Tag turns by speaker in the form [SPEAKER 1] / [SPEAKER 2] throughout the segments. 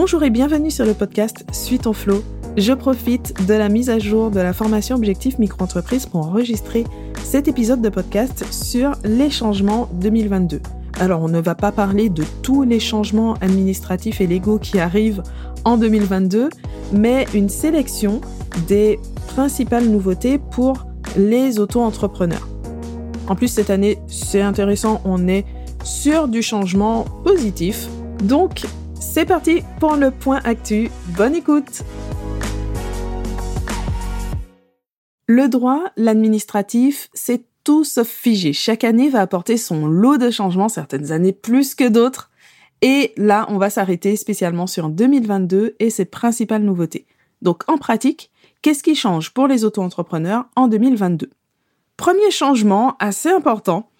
[SPEAKER 1] Bonjour et bienvenue sur le podcast Suite ton flow. Je profite de la mise à jour de la formation Objectif Micro-entreprise pour enregistrer cet épisode de podcast sur les changements 2022. Alors, on ne va pas parler de tous les changements administratifs et légaux qui arrivent en 2022, mais une sélection des principales nouveautés pour les auto-entrepreneurs. En plus, cette année, c'est intéressant, on est sur du changement positif. Donc, c'est parti pour le point actu. Bonne écoute Le droit, l'administratif, c'est tout sauf figé. Chaque année va apporter son lot de changements, certaines années plus que d'autres. Et là, on va s'arrêter spécialement sur 2022 et ses principales nouveautés. Donc en pratique, qu'est-ce qui change pour les auto-entrepreneurs en 2022 Premier changement assez important,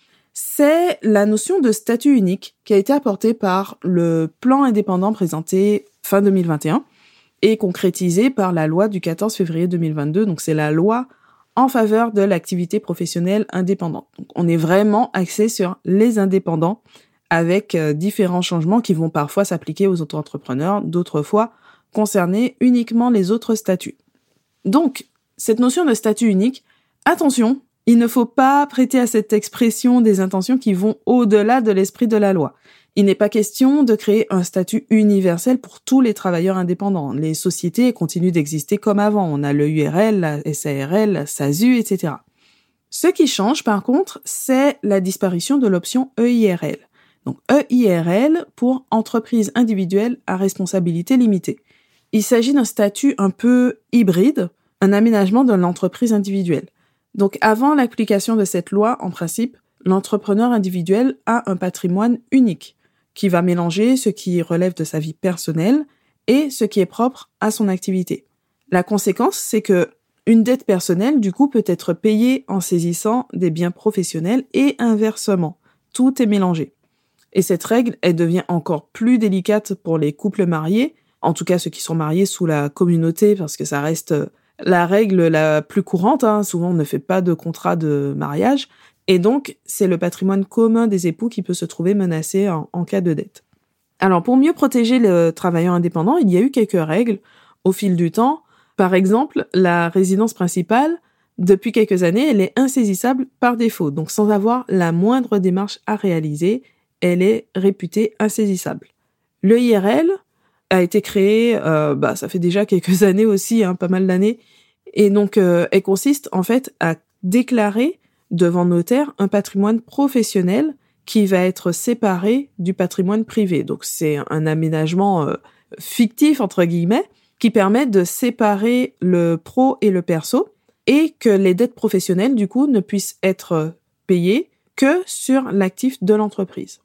[SPEAKER 1] c'est la notion de statut unique qui a été apportée par le plan indépendant présenté fin 2021 et concrétisé par la loi du 14 février 2022. Donc c'est la loi en faveur de l'activité professionnelle indépendante. On est vraiment axé sur les indépendants avec euh, différents changements qui vont parfois s'appliquer aux auto-entrepreneurs, d'autres fois concerner uniquement les autres statuts. Donc, cette notion de statut unique, attention, il ne faut pas prêter à cette expression des intentions qui vont au-delà de l'esprit de la loi. Il n'est pas question de créer un statut universel pour tous les travailleurs indépendants. Les sociétés continuent d'exister comme avant. On a le URL, la SARL, la SASU, etc. Ce qui change, par contre, c'est la disparition de l'option EIRL. Donc EIRL pour entreprise individuelle à responsabilité limitée. Il s'agit d'un statut un peu hybride, un aménagement de l'entreprise individuelle. Donc avant l'application de cette loi, en principe, l'entrepreneur individuel a un patrimoine unique qui va mélanger ce qui relève de sa vie personnelle et ce qui est propre à son activité. La conséquence, c'est que une dette personnelle, du coup, peut être payée en saisissant des biens professionnels et inversement. Tout est mélangé. Et cette règle, elle devient encore plus délicate pour les couples mariés, en tout cas ceux qui sont mariés sous la communauté, parce que ça reste la règle la plus courante. Hein, souvent, on ne fait pas de contrat de mariage. Et donc, c'est le patrimoine commun des époux qui peut se trouver menacé en, cas de dette. Alors, pour mieux protéger le travailleur indépendant, il y a eu quelques règles au fil du temps. Par exemple, la résidence principale, depuis quelques années, elle est insaisissable par défaut. Donc, sans avoir la moindre démarche à réaliser, elle est réputée insaisissable. Le IRL, a été créée, euh, bah, ça fait déjà quelques années aussi, hein, pas mal d'années. Et donc, euh, elle consiste en fait à déclarer devant notaire un patrimoine professionnel qui va être séparé du patrimoine privé. Donc, c'est un aménagement euh, fictif, entre guillemets, qui permet de séparer le pro et le perso et que les dettes professionnelles, du coup, ne puissent être payées que sur l'actif de l'entreprise.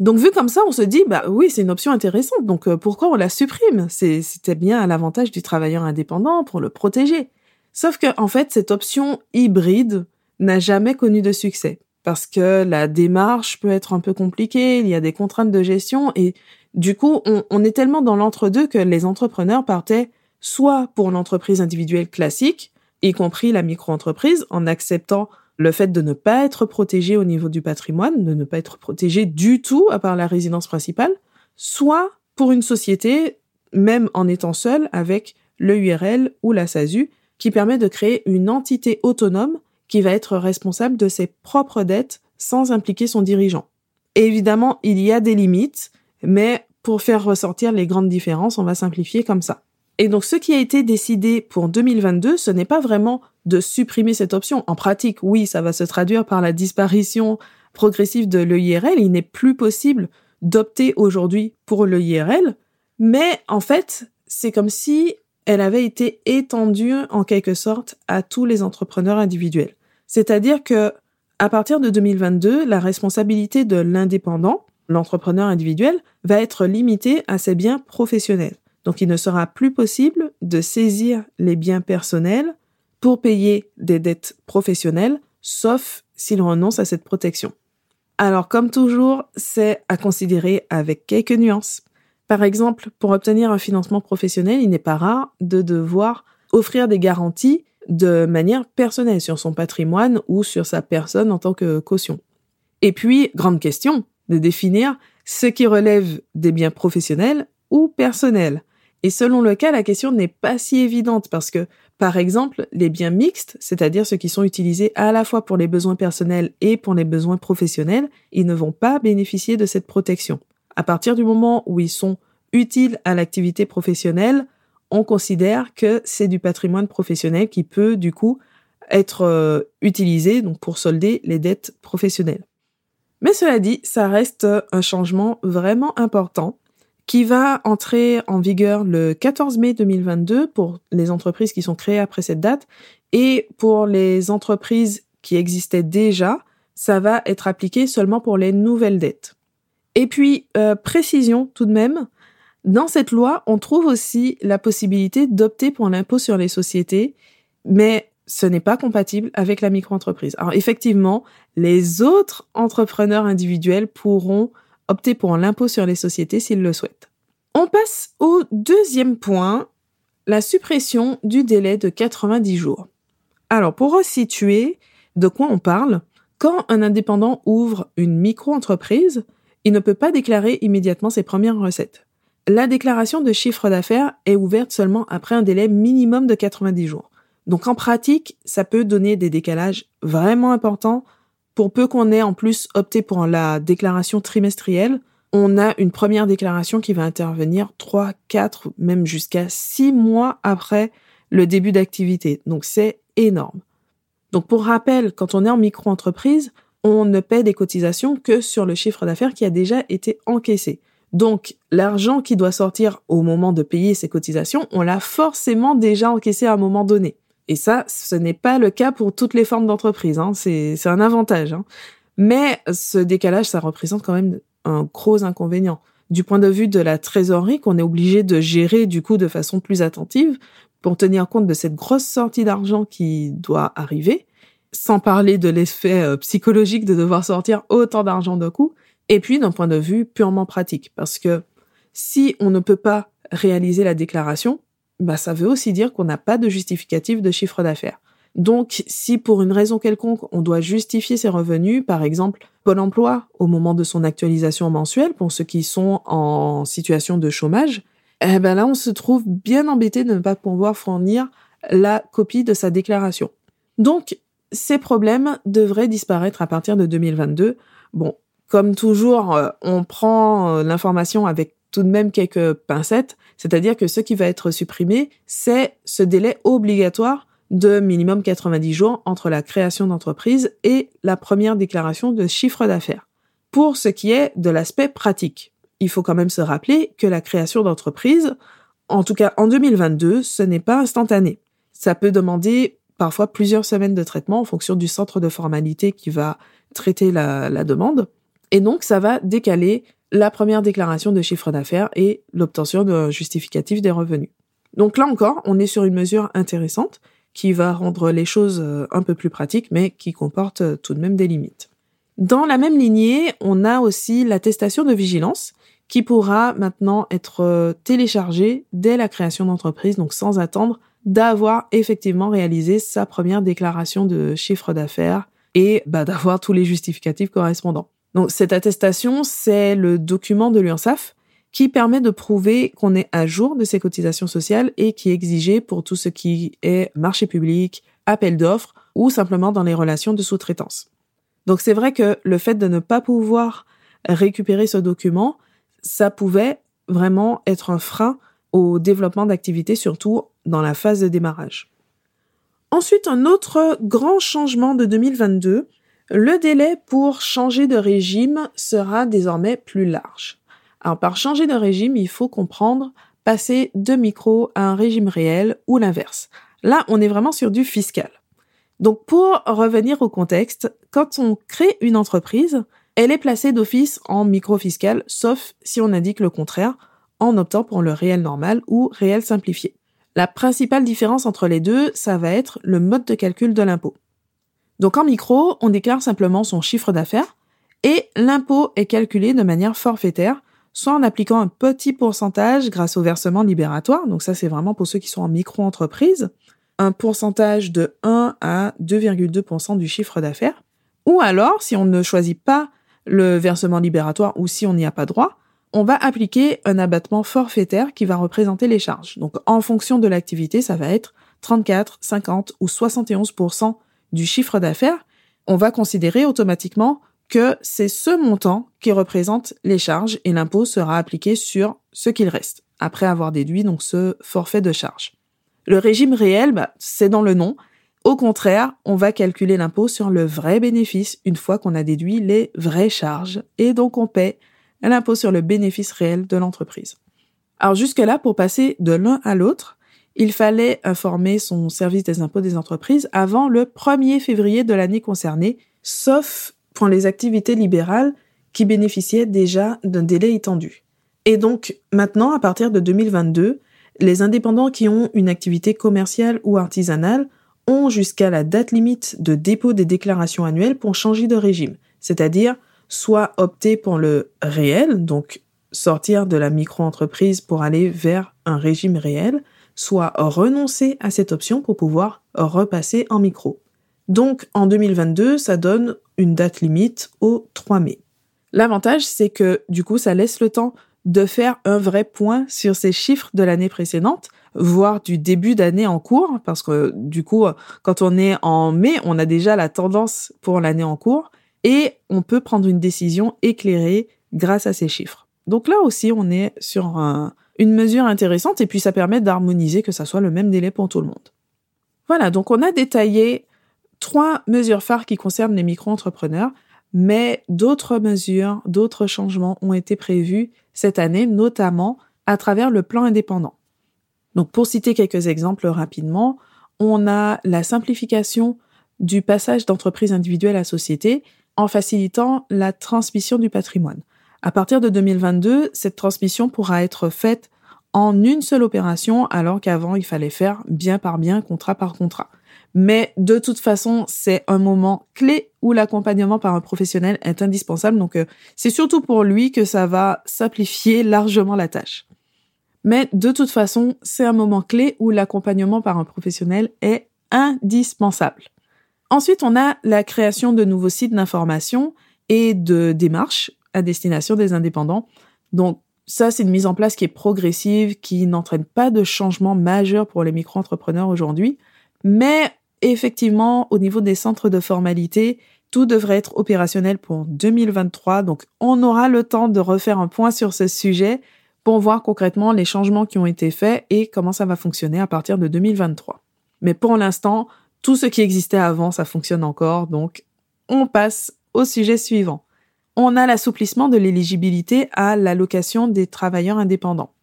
[SPEAKER 1] Donc vu comme ça, on se dit bah oui, c'est une option intéressante. Donc euh, pourquoi on la supprime? C'était bien à l'avantage du travailleur indépendant pour le protéger. Sauf que en fait, cette option hybride n'a jamais connu de succès parce que la démarche peut être un peu compliquée, il y a des contraintes de gestion et du coup, on, on est tellement dans l'entre-deux que les entrepreneurs partaient soit pour l'entreprise individuelle classique, y compris la micro-entreprise, en acceptant le fait de ne pas être protégé au niveau du patrimoine, de ne pas être protégé du tout à part la résidence principale, soit pour une société, même en étant seul, avec le URL ou la SASU, qui permet de créer une entité autonome qui va être responsable de ses propres dettes sans impliquer son dirigeant. évidemment, il y a des limites, mais pour faire ressortir les grandes différences, on va simplifier comme ça. Et donc, ce qui a été décidé pour 2022, ce n'est pas vraiment de supprimer cette option. En pratique, oui, ça va se traduire par la disparition progressive de l'EIRL. Il n'est plus possible d'opter aujourd'hui pour l'EIRL, mais en fait, c'est comme si elle avait été étendue en quelque sorte à tous les entrepreneurs individuels. C'est-à-dire que à partir de 2022, la responsabilité de l'indépendant, l'entrepreneur individuel, va être limitée à ses biens professionnels. Donc il ne sera plus possible de saisir les biens personnels pour payer des dettes professionnelles, sauf s'il renonce à cette protection. Alors comme toujours, c'est à considérer avec quelques nuances. Par exemple, pour obtenir un financement professionnel, il n'est pas rare de devoir offrir des garanties de manière personnelle sur son patrimoine ou sur sa personne en tant que caution. Et puis, grande question, de définir ce qui relève des biens professionnels ou personnel. Et selon le cas, la question n'est pas si évidente parce que, par exemple, les biens mixtes, c'est-à-dire ceux qui sont utilisés à la fois pour les besoins personnels et pour les besoins professionnels, ils ne vont pas bénéficier de cette protection. À partir du moment où ils sont utiles à l'activité professionnelle, on considère que c'est du patrimoine professionnel qui peut, du coup, être euh, utilisé donc pour solder les dettes professionnelles. Mais cela dit, ça reste un changement vraiment important qui va entrer en vigueur le 14 mai 2022 pour les entreprises qui sont créées après cette date et pour les entreprises qui existaient déjà, ça va être appliqué seulement pour les nouvelles dettes. Et puis, euh, précision tout de même, dans cette loi, on trouve aussi la possibilité d'opter pour l'impôt sur les sociétés, mais ce n'est pas compatible avec la micro-entreprise. Alors effectivement, les autres entrepreneurs individuels pourront opter pour l'impôt sur les sociétés s'ils le souhaitent. On passe au deuxième point, la suppression du délai de 90 jours. Alors, pour resituer de quoi on parle, quand un indépendant ouvre une micro-entreprise, il ne peut pas déclarer immédiatement ses premières recettes. La déclaration de chiffre d'affaires est ouverte seulement après un délai minimum de 90 jours. Donc en pratique, ça peut donner des décalages vraiment importants pour peu qu'on ait en plus opté pour la déclaration trimestrielle, on a une première déclaration qui va intervenir 3, 4, même jusqu'à 6 mois après le début d'activité. Donc c'est énorme. Donc pour rappel, quand on est en micro-entreprise, on ne paie des cotisations que sur le chiffre d'affaires qui a déjà été encaissé. Donc l'argent qui doit sortir au moment de payer ces cotisations, on l'a forcément déjà encaissé à un moment donné. Et ça, ce n'est pas le cas pour toutes les formes d'entreprise. Hein. C'est un avantage. Hein. Mais ce décalage, ça représente quand même un gros inconvénient. Du point de vue de la trésorerie qu'on est obligé de gérer du coup de façon plus attentive pour tenir compte de cette grosse sortie d'argent qui doit arriver, sans parler de l'effet euh, psychologique de devoir sortir autant d'argent d'un coup, et puis d'un point de vue purement pratique, parce que si on ne peut pas réaliser la déclaration, bah, ça veut aussi dire qu'on n'a pas de justificatif de chiffre d'affaires. Donc, si pour une raison quelconque, on doit justifier ses revenus, par exemple Pôle emploi au moment de son actualisation mensuelle pour ceux qui sont en situation de chômage, eh ben là, on se trouve bien embêté de ne pas pouvoir fournir la copie de sa déclaration. Donc, ces problèmes devraient disparaître à partir de 2022. Bon, comme toujours, euh, on prend euh, l'information avec tout de même quelques pincettes, c'est-à-dire que ce qui va être supprimé, c'est ce délai obligatoire de minimum 90 jours entre la création d'entreprise et la première déclaration de chiffre d'affaires. Pour ce qui est de l'aspect pratique, il faut quand même se rappeler que la création d'entreprise, en tout cas en 2022, ce n'est pas instantané. Ça peut demander parfois plusieurs semaines de traitement en fonction du centre de formalité qui va traiter la, la demande. Et donc, ça va décaler la première déclaration de chiffre d'affaires et l'obtention d'un justificatif des revenus. Donc là encore, on est sur une mesure intéressante qui va rendre les choses euh, un peu plus pratiques, mais qui comporte euh, tout de même des limites. Dans la même lignée, on a aussi l'attestation de vigilance qui pourra maintenant être euh, téléchargée dès la création d'entreprise, donc sans attendre d'avoir effectivement réalisé sa première déclaration de chiffre d'affaires et bah, d'avoir tous les justificatifs correspondants. Donc cette attestation, c'est le document de l'UNSAF qui permet de prouver qu'on est à jour de ses cotisations sociales et qui est exigé pour tout ce qui est marché public, appel d'offres ou simplement dans les relations de sous-traitance. Donc c'est vrai que le fait de ne pas pouvoir récupérer ce document, ça pouvait vraiment être un frein au développement d'activités, surtout dans la phase de démarrage. Ensuite, un autre grand changement de 2022, le délai pour changer de régime sera désormais plus large. Alors par changer de régime, il faut comprendre passer de micro à un régime réel ou l'inverse. Là, on est vraiment sur du fiscal. Donc pour revenir au contexte, quand on crée une entreprise, elle est placée d'office en micro fiscal, sauf si on indique le contraire, en optant pour le réel normal ou réel simplifié. La principale différence entre les deux, ça va être le mode de calcul de l'impôt. Donc en micro, on déclare simplement son chiffre d'affaires et l'impôt est calculé de manière forfaitaire soit en appliquant un petit pourcentage grâce au versement libératoire, donc ça c'est vraiment pour ceux qui sont en micro-entreprise, un pourcentage de 1 à 2,2% du chiffre d'affaires, ou alors si on ne choisit pas le versement libératoire ou si on n'y a pas droit, on va appliquer un abattement forfaitaire qui va représenter les charges. Donc en fonction de l'activité, ça va être 34, 50 ou 71 du chiffre d'affaires. On va considérer automatiquement que c'est ce montant qui représente les charges et l'impôt sera appliqué sur ce qu'il reste, après avoir déduit donc ce forfait de charge. Le régime réel, bah, c'est dans le nom. Au contraire, on va calculer l'impôt sur le vrai bénéfice une fois qu'on a déduit les vraies charges et donc on paie l'impôt sur le bénéfice réel de l'entreprise. Alors jusque-là, pour passer de l'un à l'autre, il fallait informer son service des impôts des entreprises avant le 1er février de l'année concernée, sauf pour les activités libérales qui bénéficiaient déjà d'un délai étendu. Et donc maintenant, à partir de 2022, les indépendants qui ont une activité commerciale ou artisanale ont jusqu'à la date limite de dépôt des déclarations annuelles pour changer de régime, c'est-à-dire soit opter pour le réel, donc sortir de la micro-entreprise pour aller vers un régime réel, soit renoncer à cette option pour pouvoir repasser en micro. Donc en 2022, ça donne une date limite au 3 mai. L'avantage, c'est que du coup, ça laisse le temps de faire un vrai point sur ces chiffres de l'année précédente, voire du début d'année en cours, parce que du coup, quand on est en mai, on a déjà la tendance pour l'année en cours, et on peut prendre une décision éclairée grâce à ces chiffres. Donc là aussi, on est sur une mesure intéressante, et puis ça permet d'harmoniser que ça soit le même délai pour tout le monde. Voilà, donc on a détaillé trois mesures phares qui concernent les micro-entrepreneurs, mais d'autres mesures, d'autres changements ont été prévus cette année, notamment à travers le plan indépendant. Donc pour citer quelques exemples rapidement, on a la simplification du passage d'entreprise individuelle à société en facilitant la transmission du patrimoine. À partir de 2022, cette transmission pourra être faite en une seule opération alors qu'avant il fallait faire bien par bien, contrat par contrat. Mais de toute façon, c'est un moment clé où l'accompagnement par un professionnel est indispensable. Donc, euh, c'est surtout pour lui que ça va simplifier largement la tâche. Mais de toute façon, c'est un moment clé où l'accompagnement par un professionnel est indispensable. Ensuite, on a la création de nouveaux sites d'information et de démarches à destination des indépendants. Donc, ça, c'est une mise en place qui est progressive, qui n'entraîne pas de changement majeur pour les micro-entrepreneurs aujourd'hui. Mais effectivement, au niveau des centres de formalité, tout devrait être opérationnel pour 2023. Donc, on aura le temps de refaire un point sur ce sujet pour voir concrètement les changements qui ont été faits et comment ça va fonctionner à partir de 2023. Mais pour l'instant, tout ce qui existait avant, ça fonctionne encore. Donc, on passe au sujet suivant. On a l'assouplissement de l'éligibilité à l'allocation des travailleurs indépendants.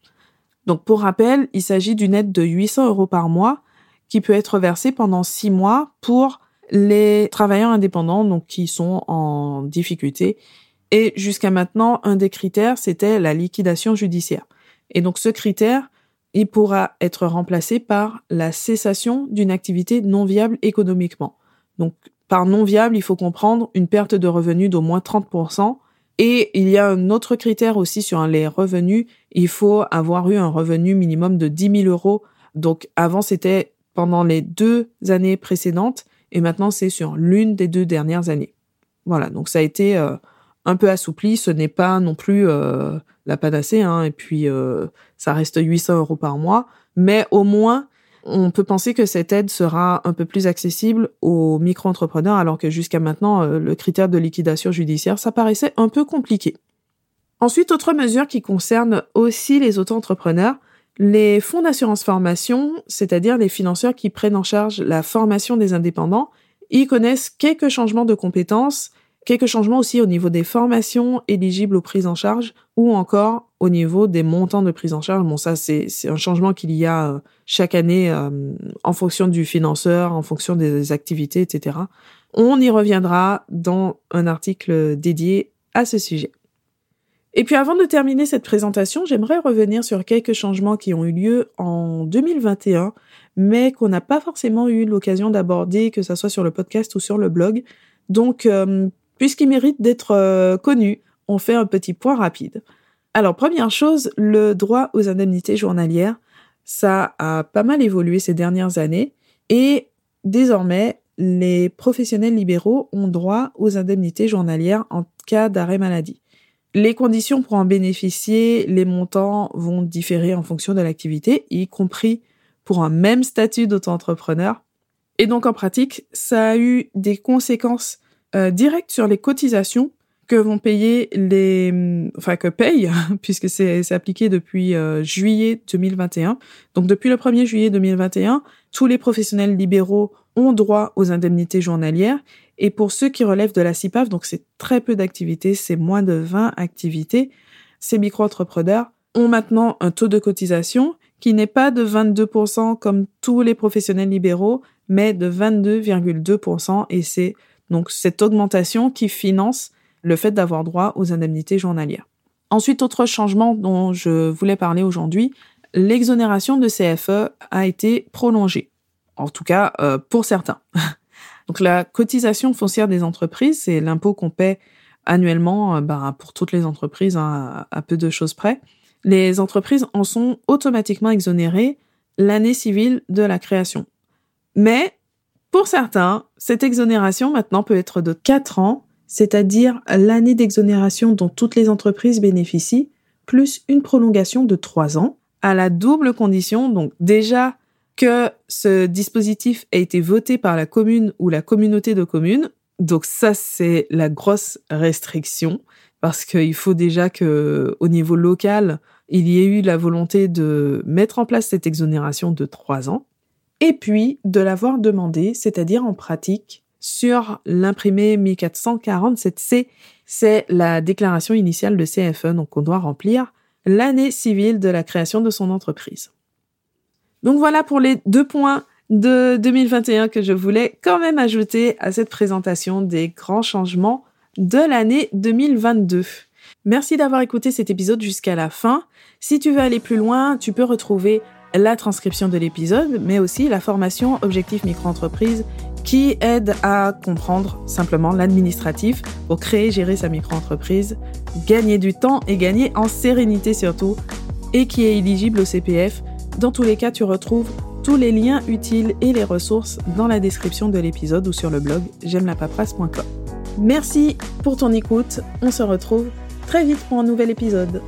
[SPEAKER 1] Donc, pour rappel, il s'agit d'une aide de 800 euros par mois qui peut être versé pendant six mois pour les travailleurs indépendants, donc qui sont en difficulté. Et jusqu'à maintenant, un des critères, c'était la liquidation judiciaire. Et donc ce critère, il pourra être remplacé par la cessation d'une activité non viable économiquement. Donc par non viable, il faut comprendre une perte de revenus d'au moins 30%. Et il y a un autre critère aussi sur les revenus. Il faut avoir eu un revenu minimum de 10 000 euros. Donc avant, c'était pendant les deux années précédentes et maintenant c'est sur l'une des deux dernières années. Voilà, donc ça a été euh, un peu assoupli, ce n'est pas non plus euh, la panacée, hein, et puis euh, ça reste 800 euros par mois, mais au moins on peut penser que cette aide sera un peu plus accessible aux micro-entrepreneurs, alors que jusqu'à maintenant, le critère de liquidation judiciaire, ça paraissait un peu compliqué. Ensuite, autre mesure qui concerne aussi les auto-entrepreneurs, les fonds d'assurance formation, c'est-à-dire les financeurs qui prennent en charge la formation des indépendants, ils connaissent quelques changements de compétences, quelques changements aussi au niveau des formations éligibles aux prises en charge ou encore au niveau des montants de prise en charge. Bon, ça, c'est un changement qu'il y a euh, chaque année euh, en fonction du financeur, en fonction des activités, etc. On y reviendra dans un article dédié à ce sujet. Et puis avant de terminer cette présentation, j'aimerais revenir sur quelques changements qui ont eu lieu en 2021, mais qu'on n'a pas forcément eu l'occasion d'aborder, que ce soit sur le podcast ou sur le blog. Donc, euh, puisqu'ils méritent d'être euh, connus, on fait un petit point rapide. Alors, première chose, le droit aux indemnités journalières, ça a pas mal évolué ces dernières années, et désormais, les professionnels libéraux ont droit aux indemnités journalières en cas d'arrêt maladie. Les conditions pour en bénéficier, les montants vont différer en fonction de l'activité, y compris pour un même statut d'auto-entrepreneur. Et donc en pratique, ça a eu des conséquences euh, directes sur les cotisations que vont payer les, enfin que payent, puisque c'est appliqué depuis euh, juillet 2021. Donc depuis le 1er juillet 2021, tous les professionnels libéraux ont droit aux indemnités journalières. Et pour ceux qui relèvent de la CIPAF, donc c'est très peu d'activités, c'est moins de 20 activités, ces micro-entrepreneurs ont maintenant un taux de cotisation qui n'est pas de 22% comme tous les professionnels libéraux, mais de 22,2%. Et c'est donc cette augmentation qui finance le fait d'avoir droit aux indemnités journalières. Ensuite, autre changement dont je voulais parler aujourd'hui, l'exonération de CFE a été prolongée. En tout cas, euh, pour certains. Donc la cotisation foncière des entreprises, c'est l'impôt qu'on paie annuellement euh, bah, pour toutes les entreprises, hein, à peu de choses près. Les entreprises en sont automatiquement exonérées l'année civile de la création. Mais pour certains, cette exonération maintenant peut être de 4 ans c'est-à-dire l'année d'exonération dont toutes les entreprises bénéficient, plus une prolongation de trois ans, à la double condition, donc déjà que ce dispositif a été voté par la commune ou la communauté de communes. Donc ça, c'est la grosse restriction parce qu'il faut déjà que, au niveau local, il y ait eu la volonté de mettre en place cette exonération de trois ans et puis de l'avoir demandé, c'est-à-dire en pratique sur l'imprimé 1447C. C'est la déclaration initiale de CFE, donc on doit remplir l'année civile de la création de son entreprise. Donc voilà pour les deux points de 2021 que je voulais quand même ajouter à cette présentation des grands changements de l'année 2022. Merci d'avoir écouté cet épisode jusqu'à la fin. Si tu veux aller plus loin, tu peux retrouver la transcription de l'épisode, mais aussi la formation Objectif Micro-entreprise qui aide à comprendre simplement l'administratif pour créer, gérer sa micro-entreprise, gagner du temps et gagner en sérénité surtout, et qui est éligible au CPF. Dans tous les cas, tu retrouves tous les liens utiles et les ressources dans la description de l'épisode ou sur le blog j'aime la paperasse.com. Merci pour ton écoute. On se retrouve très vite pour un nouvel épisode.